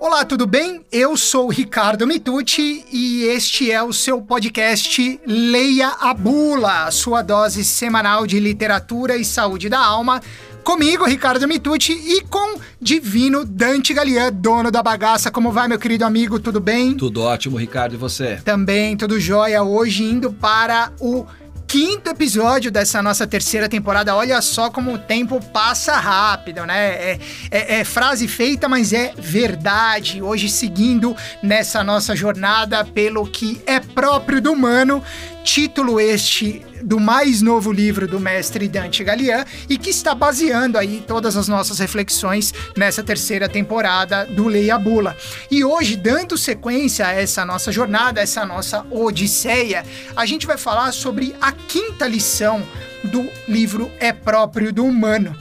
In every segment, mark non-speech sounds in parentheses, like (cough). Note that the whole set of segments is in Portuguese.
Olá, tudo bem? Eu sou o Ricardo Mitucci e este é o seu podcast Leia a Bula, sua dose semanal de literatura e saúde da alma. Comigo, Ricardo Mitucci, e com Divino Dante Galian, dono da bagaça. Como vai, meu querido amigo? Tudo bem? Tudo ótimo, Ricardo. E você? Também, tudo jóia. Hoje indo para o quinto episódio dessa nossa terceira temporada. Olha só como o tempo passa rápido, né? É, é, é, frase feita, mas é verdade. Hoje, seguindo nessa nossa jornada pelo que é próprio do humano, título este do mais novo livro do mestre Dante Galian e que está baseando aí todas as nossas reflexões nessa terceira temporada do Leia Bula. E hoje, dando sequência a essa nossa jornada, essa nossa odisseia, a gente vai falar sobre a quinta lição do livro É Próprio do Humano,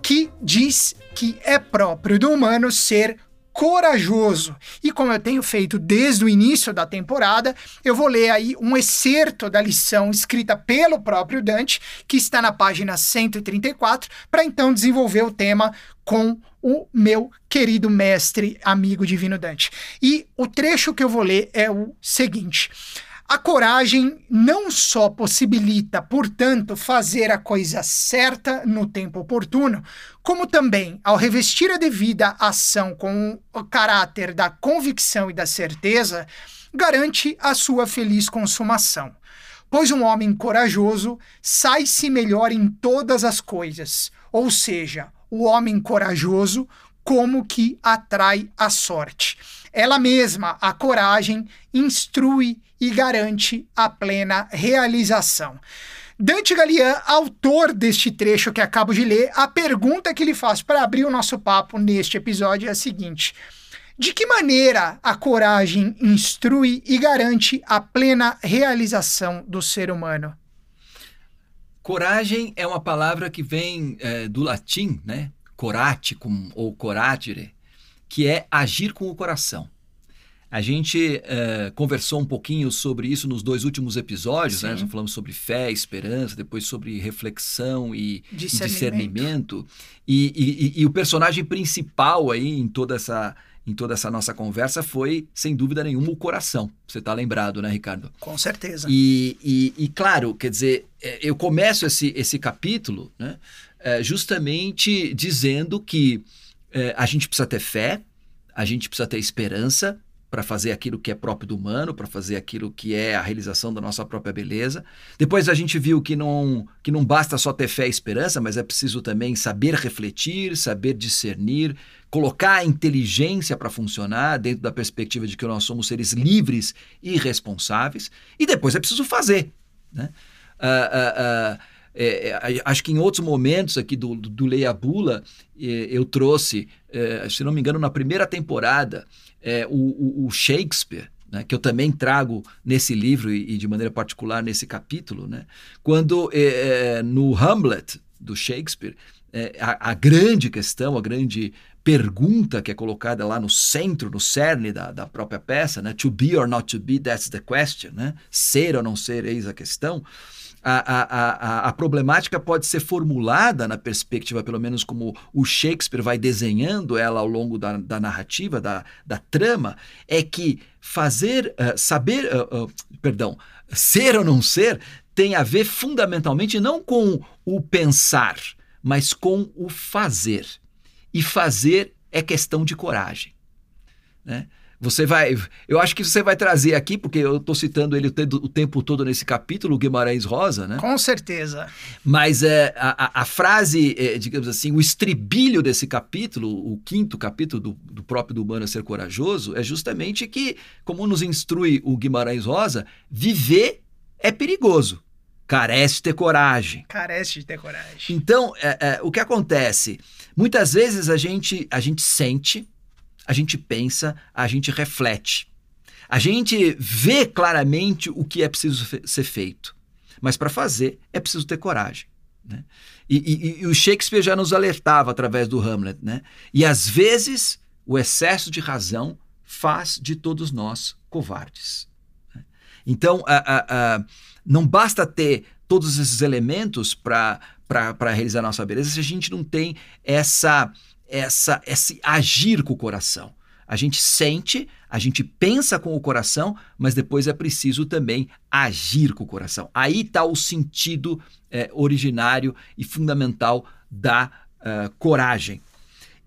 que diz que é próprio do humano ser corajoso. E como eu tenho feito desde o início da temporada, eu vou ler aí um excerto da lição escrita pelo próprio Dante, que está na página 134, para então desenvolver o tema com o meu querido mestre, amigo divino Dante. E o trecho que eu vou ler é o seguinte: a coragem não só possibilita, portanto, fazer a coisa certa no tempo oportuno, como também, ao revestir a devida ação com o caráter da convicção e da certeza, garante a sua feliz consumação. Pois um homem corajoso sai-se melhor em todas as coisas, ou seja, o homem corajoso como que atrai a sorte. Ela mesma, a coragem, instrui e garante a plena realização. Dante Galian, autor deste trecho que acabo de ler, a pergunta que ele faz para abrir o nosso papo neste episódio é a seguinte: De que maneira a coragem instrui e garante a plena realização do ser humano? Coragem é uma palavra que vem é, do latim, né? Coraticum ou coragere, que é agir com o coração. A gente uh, conversou um pouquinho sobre isso nos dois últimos episódios, né? Nós falamos sobre fé, esperança, depois sobre reflexão e discernimento. discernimento. E, e, e, o personagem principal aí em toda essa em toda essa nossa conversa foi, sem dúvida nenhuma, o coração. Você está lembrado, né, Ricardo? Com certeza. E, e, e, claro, quer dizer, é, eu começo esse, esse capítulo né, é, justamente dizendo que é, a gente precisa ter fé, a gente precisa ter esperança, para fazer aquilo que é próprio do humano, para fazer aquilo que é a realização da nossa própria beleza. Depois a gente viu que não, que não basta só ter fé e esperança, mas é preciso também saber refletir, saber discernir, colocar a inteligência para funcionar dentro da perspectiva de que nós somos seres livres e responsáveis. E depois é preciso fazer. Né? Uh, uh, uh, é, é, acho que em outros momentos aqui do, do, do Leia Bula, é, eu trouxe, é, se não me engano, na primeira temporada, é, o, o, Shakespeare, né, que eu também trago nesse livro e, e, de maneira particular nesse capítulo, né, quando é, no Hamlet do Shakespeare, a, a, grande questão, a grande pergunta que é colocada lá no centro, no cerne da, da própria peça, né, to be or not to be, that's the question, né, ser ou não ser, eis a questão a, a, a, problemática pode ser formulada na perspectiva, pelo menos como o Shakespeare vai desenhando ela ao longo da, da narrativa, da, da trama, é que fazer, uh, saber, uh, uh, perdão, ser ou não ser tem a ver fundamentalmente não com o pensar, mas com o fazer. E fazer é questão de coragem. Né? Você vai. Eu acho que você vai trazer aqui, porque eu estou citando ele o, tempo todo nesse capítulo, o Guimarães Rosa, né? Com certeza. Mas é, a, a frase, é, digamos assim, o estribilho desse capítulo, o quinto capítulo do, do próprio do Humano Ser Corajoso, é justamente que, como nos instrui o Guimarães Rosa, viver é perigoso. Carece de ter coragem. Carece de ter coragem. Então, é, é, o que acontece? Muitas vezes a gente, a gente sente a gente pensa, a gente reflete. A gente vê claramente o que é preciso ser feito. Mas para fazer é preciso ter coragem. Né? E, e, e, o Shakespeare já nos alertava através do Hamlet. Né? E às vezes o excesso de razão faz de todos nós covardes. Né? Então, a, a, a, não basta ter todos esses elementos para realizar nossa beleza se a gente não tem essa, essa, esse agir com o coração. A gente sente, a gente pensa com o coração, mas depois é preciso também agir com o coração. Aí está o sentido é, originário e fundamental da uh, coragem.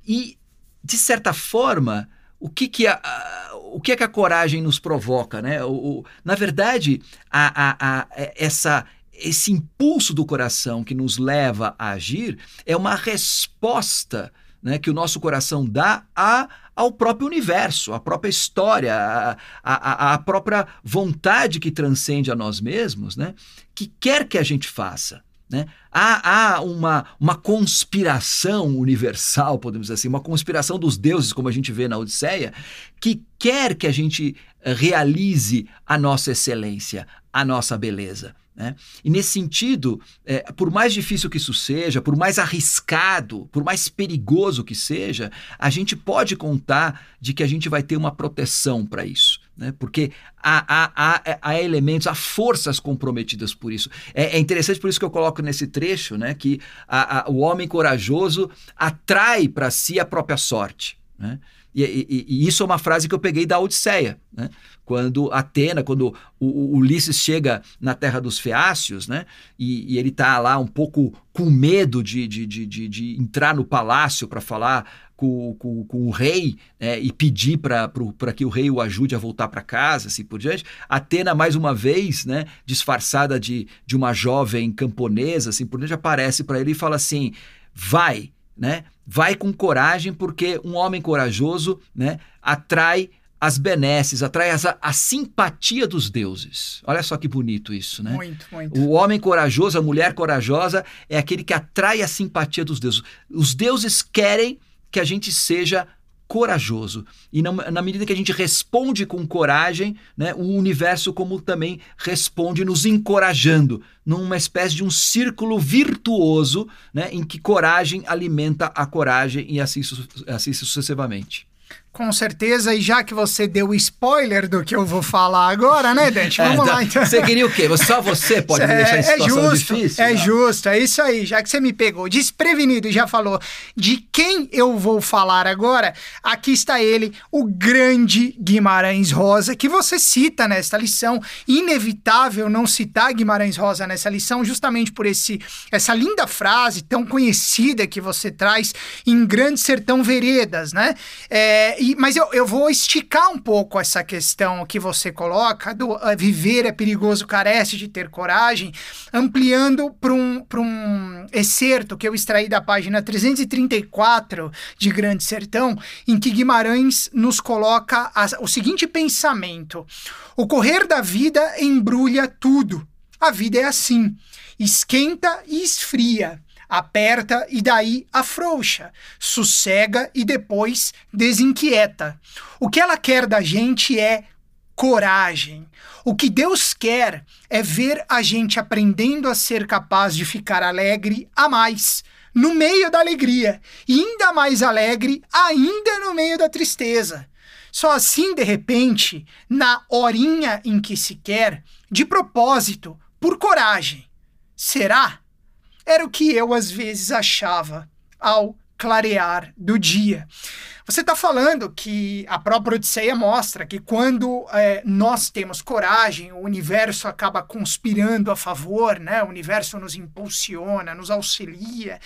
E, de certa forma, o que, que a, a, o que é que a coragem nos provoca? Né? O, o na verdade, a, a, essa, esse impulso do coração que nos leva a agir é uma resposta né, que o nosso coração dá a, ao próprio universo, à própria história, à, própria vontade que transcende a nós mesmos, né, que quer que a gente faça. Né? Há, há uma, uma conspiração universal, podemos dizer assim, uma conspiração dos deuses, como a gente vê na Odisseia, que quer que a gente realize a nossa excelência, a nossa beleza. Né? E nesse sentido, é, por mais difícil que isso seja, por mais arriscado, por mais perigoso que seja, a gente pode contar de que a gente vai ter uma proteção para isso. Né? Porque há, há, há, há, elementos, há forças comprometidas por isso. É, é, interessante por isso que eu coloco nesse trecho né, que a, o homem corajoso atrai para si a própria sorte. Né? E, e, e, isso é uma frase que eu peguei da Odisseia, né? quando Atena, quando o, o Ulisses chega na terra dos Feácios, né? e, e ele está lá um pouco com medo de, de, de, de, entrar no palácio para falar com, com, com, o rei né? e pedir para que o rei o ajude a voltar para casa, assim por diante. Atena, mais uma vez, né? disfarçada de, de uma jovem camponesa, assim por diante, aparece para ele e fala assim: vai, né? Vai com coragem, porque um homem corajoso né, atrai as benesses, atrai a, a, simpatia dos deuses. Olha só que bonito isso, né? Muito, muito. O homem corajoso, a mulher corajosa é aquele que atrai a simpatia dos deuses. Os deuses querem que a gente seja corajoso. E na, na, medida que a gente responde com coragem, né, o universo como também responde nos encorajando, numa espécie de um círculo virtuoso, né, em que coragem alimenta a coragem e assim, assim sucessivamente. Com certeza, e já que você deu spoiler do que eu vou falar agora, né, Dante? Vamos é, lá, então. Você queria o quê? Só você pode é, me deixar em situação é justo, difícil? É não? justo, é isso aí. Já que você me pegou desprevenido e já falou de quem eu vou falar agora, aqui está ele, o grande Guimarães Rosa, que você cita nesta lição. Inevitável não citar Guimarães Rosa nessa lição, justamente por esse essa linda frase tão conhecida que você traz em Grande Sertão Veredas, né? É, e, mas eu, eu vou esticar um pouco essa questão que você coloca do uh, viver é perigoso, carece de ter coragem, ampliando para um, um excerto que eu extraí da página 334 de Grande Sertão, em que Guimarães nos coloca a, o seguinte pensamento: o correr da vida embrulha tudo. A vida é assim, esquenta e esfria aperta e daí afrouxa, sossega e depois desinquieta. O que ela quer da gente é coragem. O que Deus quer é ver a gente aprendendo a ser capaz de ficar alegre a mais, no meio da alegria, e ainda mais alegre ainda no meio da tristeza. Só assim, de repente, na horinha em que se quer, de propósito, por coragem. Será? Era o que eu às vezes achava ao clarear do dia. Você está falando que a própria Odisseia mostra que quando é, nós temos coragem, o universo acaba conspirando a favor, né? O universo nos impulsiona, nos auxilia.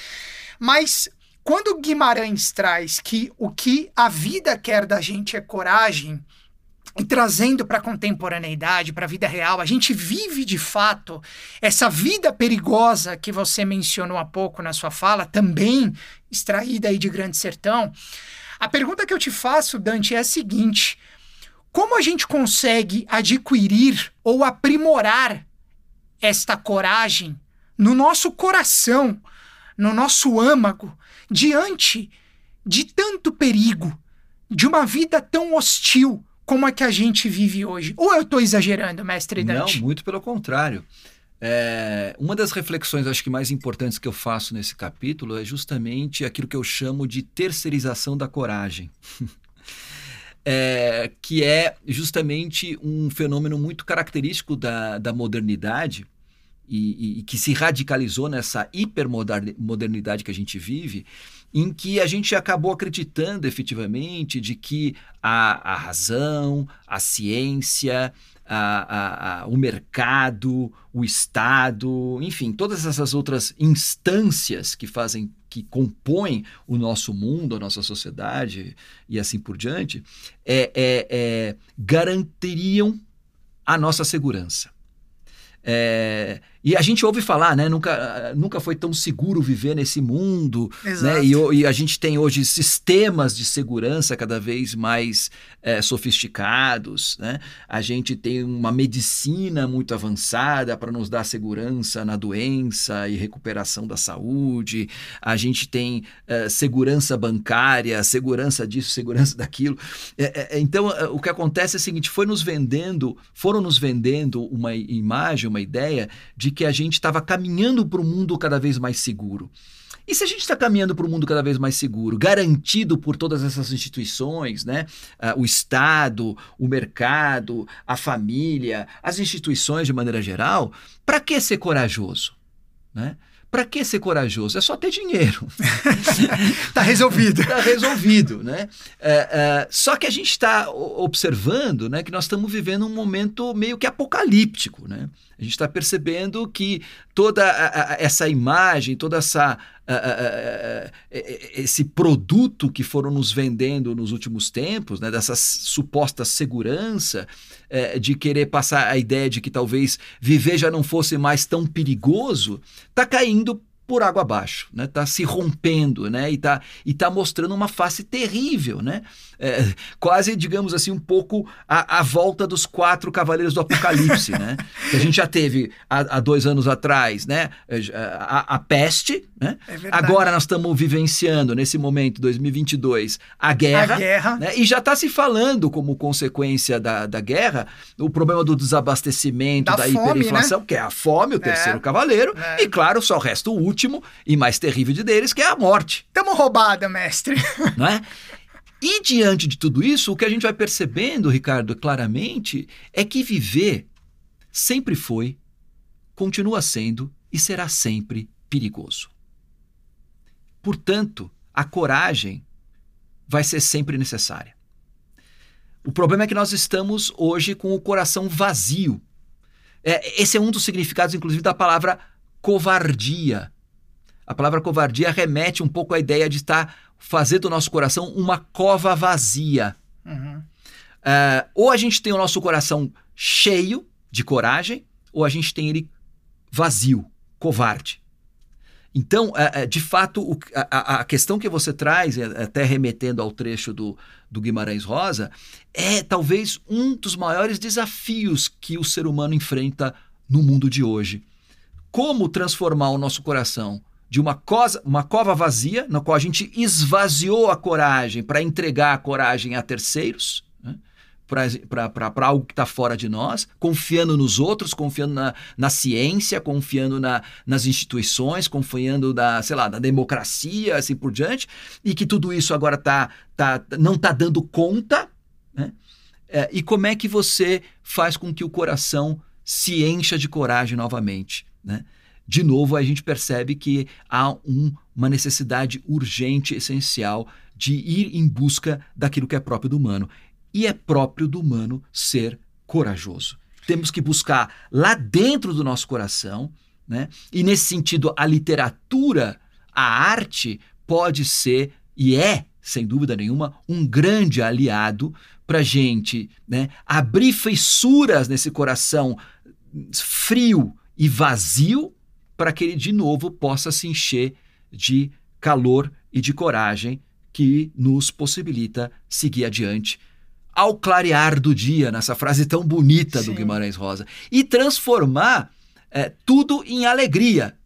Mas quando Guimarães traz que o que a vida quer da gente é coragem, e trazendo para a contemporaneidade, para a vida real, a gente vive de fato essa vida perigosa que você mencionou há pouco na sua fala, também extraída aí de Grande Sertão. A pergunta que eu te faço, Dante, é a seguinte: como a gente consegue adquirir ou aprimorar esta coragem no nosso coração, no nosso âmago, diante de tanto perigo, de uma vida tão hostil? Como é que a gente vive hoje. Ou eu estou exagerando, mestre Dante? Não, muito pelo contrário. É, uma das reflexões, acho que mais importantes que eu faço nesse capítulo é justamente aquilo que eu chamo de terceirização da coragem. (laughs) é, que é justamente um fenômeno muito característico da, da modernidade e, e, que se radicalizou nessa hipermodernidade que a gente vive, em que a gente acabou acreditando efetivamente de que a, a razão, a ciência, a, a, o mercado, o Estado, enfim, todas essas outras instâncias que fazem, que compõem o nosso mundo, a nossa sociedade e assim por diante, é, é, é garantiriam a nossa segurança. É, e a gente ouve falar, né? Nunca, nunca foi tão seguro viver nesse mundo. Né? E, e, a gente tem hoje sistemas de segurança cada vez mais é, sofisticados. Né? A gente tem uma medicina muito avançada para nos dar segurança na doença e recuperação da saúde. A gente tem é, segurança bancária, segurança disso, segurança daquilo. É, é então, é, o que acontece é o seguinte: foi nos vendendo, foram nos vendendo uma imagem, uma ideia de de que a gente estava caminhando para um mundo cada vez mais seguro. E se a gente está caminhando para um mundo cada vez mais seguro, garantido por todas essas instituições, né? Uh, o Estado, o mercado, a família, as instituições de maneira geral, para que ser corajoso? Né? Para que ser corajoso? É só ter dinheiro. Está (laughs) resolvido. Está resolvido, né? É, é, só que a gente está observando né, que nós estamos vivendo um momento meio que apocalíptico, né? A gente está percebendo que toda essa imagem, toda essa esse produto que foram nos vendendo nos últimos tempos, né, dessa suposta segurança, é, de querer passar a ideia de que talvez viver já não fosse mais tão perigoso, está caindo por água abaixo, né? Tá se rompendo, né? E tá, e tá mostrando uma face terrível, né? É, quase, digamos assim, um pouco a, a, volta dos quatro cavaleiros do Apocalipse, né? Que a gente já teve há, há dois anos atrás, né? É, a, a peste, né? É Agora nós estamos vivenciando, nesse momento, 2022, a guerra. A guerra. Né? E já está se falando, como consequência da, da guerra, o problema do desabastecimento, da, da fome, hiperinflação, né? que é a fome, o é. terceiro cavaleiro. E, claro, só resta o último e mais terrível de deles, que é a morte. Estamos roubada, mestre. Não é? (laughs) E diante de tudo isso, o que a gente vai percebendo, Ricardo, claramente, é que viver sempre foi, continua sendo e será sempre perigoso. Portanto, a coragem vai ser sempre necessária. O problema é que nós estamos hoje com o coração vazio. É, esse é um dos significados, inclusive, da palavra covardia. A palavra covardia remete um pouco à ideia de estar fazer do nosso coração uma cova vazia. Uhum. Uh, ou a gente tem o nosso coração cheio de coragem, ou a gente tem ele vazio, covarde. Então, uh, uh, de fato, o, a, a, questão que você traz, até remetendo ao trecho do, do Guimarães Rosa, é talvez um dos maiores desafios que o ser humano enfrenta no mundo de hoje. Como transformar o nosso coração de uma, cosa, uma cova vazia, na qual a gente esvaziou a coragem para entregar a coragem a terceiros, né? para algo que está fora de nós, confiando nos outros, confiando na, na ciência, confiando na, nas instituições, confiando na, sei lá, na democracia, assim por diante, e que tudo isso agora tá, tá, não está dando conta. Né? É, e como é que você faz com que o coração se encha de coragem novamente? Né? De novo, a gente percebe que há um, uma necessidade urgente, essencial, de ir em busca daquilo que é próprio do humano. E é próprio do humano ser corajoso. Temos que buscar lá dentro do nosso coração, né? e nesse sentido, a literatura, a arte, pode ser e é, sem dúvida nenhuma, um grande aliado para gente né? abrir fissuras nesse coração frio e vazio para que ele de novo possa se encher de calor e de coragem que nos possibilita seguir adiante ao clarear do dia, nessa frase tão bonita Sim. do Guimarães Rosa, e transformar é, tudo em alegria,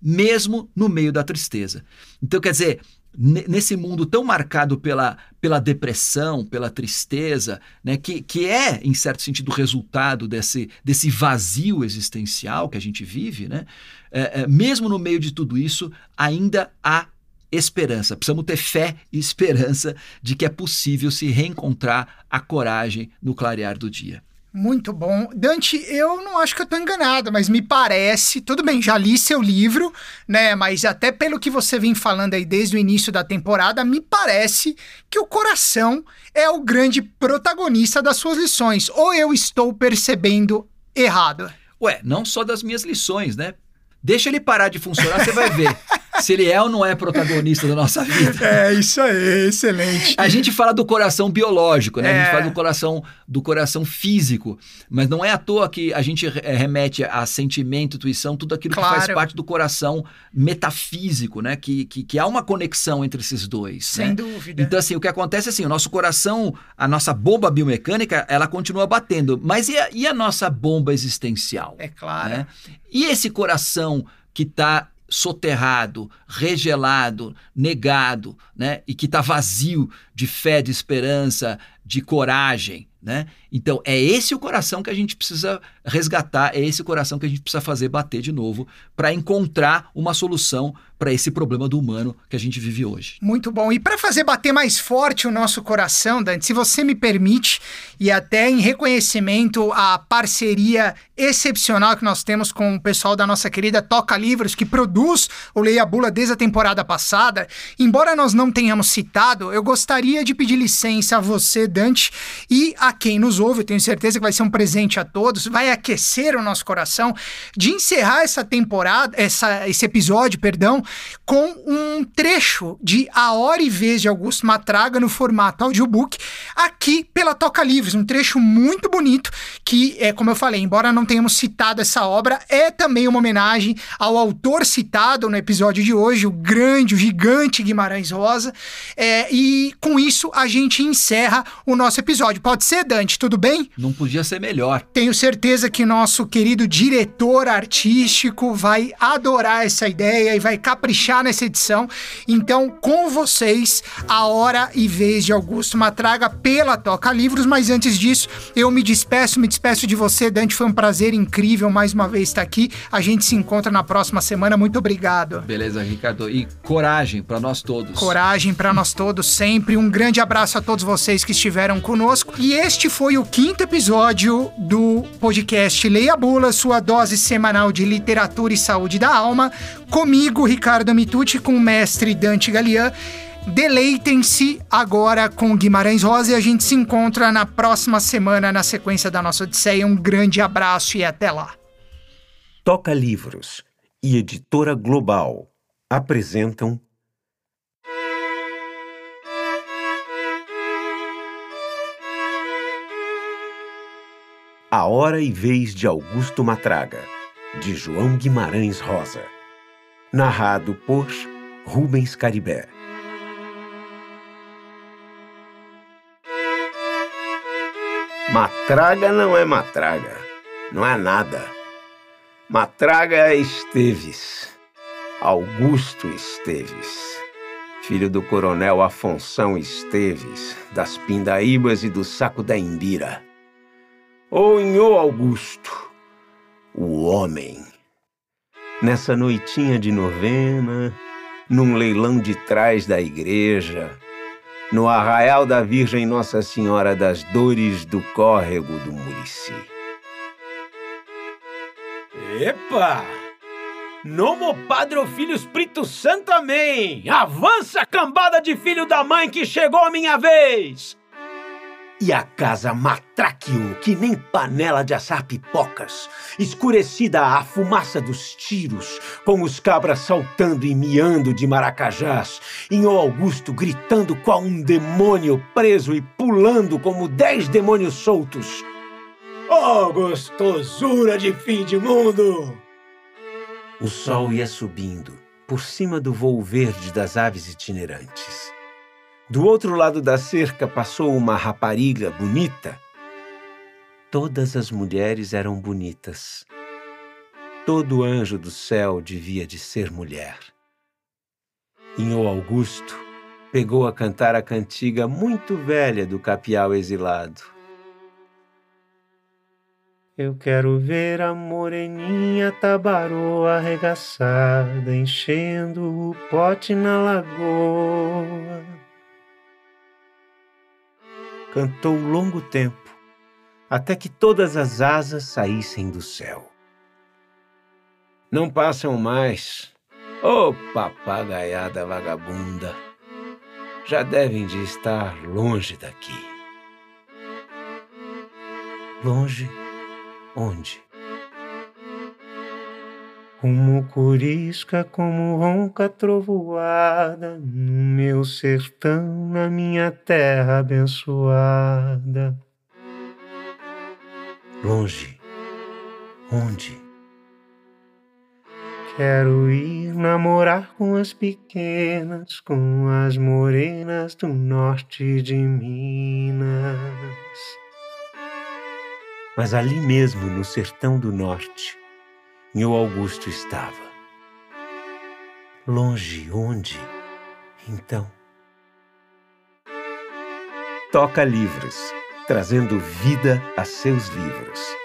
mesmo no meio da tristeza. Então, quer dizer, nesse mundo tão marcado pela, pela depressão, pela tristeza, né, que, que é, em certo sentido, resultado desse, desse vazio existencial que a gente vive, né, é, é, mesmo no meio de tudo isso, ainda há esperança. Precisamos ter fé e esperança de que é possível se reencontrar a coragem no clarear do dia. Muito bom. Dante, eu não acho que eu tô enganado, mas me parece, tudo bem, já li seu livro, né, mas até pelo que você vem falando aí desde o início da temporada, me parece que o coração é o grande protagonista das suas lições, ou eu estou percebendo errado? Ué, não só das minhas lições, né? Deixa ele parar de funcionar, você vai ver. (laughs) se ele é ou não é protagonista da nossa vida. É, isso aí, excelente. A gente fala do coração biológico, né? É. A gente é. fala do coração, do coração físico, mas não é à toa que a gente eh, remete a sentimento, intuição, tudo aquilo claro. que faz parte do coração metafísico, né? Que, que, que há uma conexão entre esses dois. Sem né? dúvida. Então, assim, o que acontece é assim, o nosso coração, a nossa bomba biomecânica, ela continua batendo, mas e a, e a nossa bomba existencial? É claro. Né? E esse coração que está soterrado, regelado, negado, né? E que está vazio de fé, de esperança, de coragem, né? Então é esse o coração que a gente precisa resgatar, é esse o coração que a gente precisa fazer bater de novo para encontrar uma solução para esse problema do humano que a gente vive hoje. Muito bom. E para fazer bater mais forte o nosso coração, Dante, se você me permite, e até em reconhecimento à parceria excepcional que nós temos com o pessoal da nossa querida Toca Livros, que produz o Leia Bula desde a temporada passada, embora nós não tenhamos citado, eu gostaria de pedir licença a você, Dante, e a quem nos ouve, eu tenho certeza que vai ser um presente a todos, vai aquecer o nosso coração, de encerrar essa temporada, essa, esse episódio, perdão, com um trecho de A Hora e Vez de Augusto Matraga no formato audiobook, aqui pela Toca Livres. Um trecho muito bonito que, é, como eu falei, embora não tenhamos citado essa obra, é também uma homenagem ao autor citado no episódio de hoje, o grande, o gigante Guimarães Rosa. É, e com isso a gente encerra o nosso episódio. Pode ser, Dante? Tudo bem? Não podia ser melhor. Tenho certeza que nosso querido diretor artístico vai adorar essa ideia e vai caprichar nessa edição. Então, com vocês, a hora e vez de Augusto Matraga pela Toca Livros. Mas antes disso, eu me despeço, me despeço de você, Dante. Foi um prazer incrível mais uma vez estar aqui. A gente se encontra na próxima semana. Muito obrigado. Beleza, Ricardo. E coragem para nós todos. Coragem para nós todos sempre. Um grande abraço a todos vocês que estiveram conosco. E este foi o quinto episódio do podcast Leia Bula, sua dose semanal de literatura e saúde da alma. Comigo, Ricardo Mitucci, com o mestre Dante Galian. Deleitem-se agora com Guimarães Rosa e a gente se encontra na próxima semana na sequência da nossa Odisseia. Um grande abraço e até lá. Toca Livros e Editora Global apresentam A Hora e Vez de Augusto Matraga, de João Guimarães Rosa. Narrado por Rubens Caribé. Matraga não é matraga, não é nada. Matraga é Esteves, Augusto Esteves, filho do coronel Afonso Esteves, das Pindaíbas e do Saco da Imbira. Ou Nhô Augusto, o homem nessa noitinha de novena, num leilão de trás da igreja, no arraial da Virgem Nossa Senhora das Dores do Córrego do Murici. Epa! Nomo Padre Filho Espírito Santo, amém! Avança, cambada de filho da mãe que chegou a minha vez! E a casa matraqueou que nem panela de assar pipocas, escurecida a fumaça dos tiros, com os cabras saltando e miando de maracajás, e o Augusto gritando qual um demônio preso e pulando como dez demônios soltos. Oh, gostosura de fim de mundo! O sol ia subindo por cima do voo verde das aves itinerantes. Do outro lado da cerca passou uma rapariga bonita. Todas as mulheres eram bonitas. Todo anjo do céu devia de ser mulher. Inho Augusto pegou a cantar a cantiga muito velha do capial exilado. Eu quero ver a moreninha tabaroa arregaçada enchendo o pote na lagoa cantou longo tempo, até que todas as asas saíssem do céu. Não passam mais. Ô oh, papagaiada vagabunda! Já devem de estar longe daqui. Longe onde? O mucurisca como ronca trovoada no meu sertão, na minha terra abençoada. Longe, onde? Quero ir namorar com as pequenas, com as morenas do norte de Minas. Mas ali mesmo, no sertão do norte, meu Augusto estava. Longe onde, então? Toca Livros, trazendo vida a seus livros.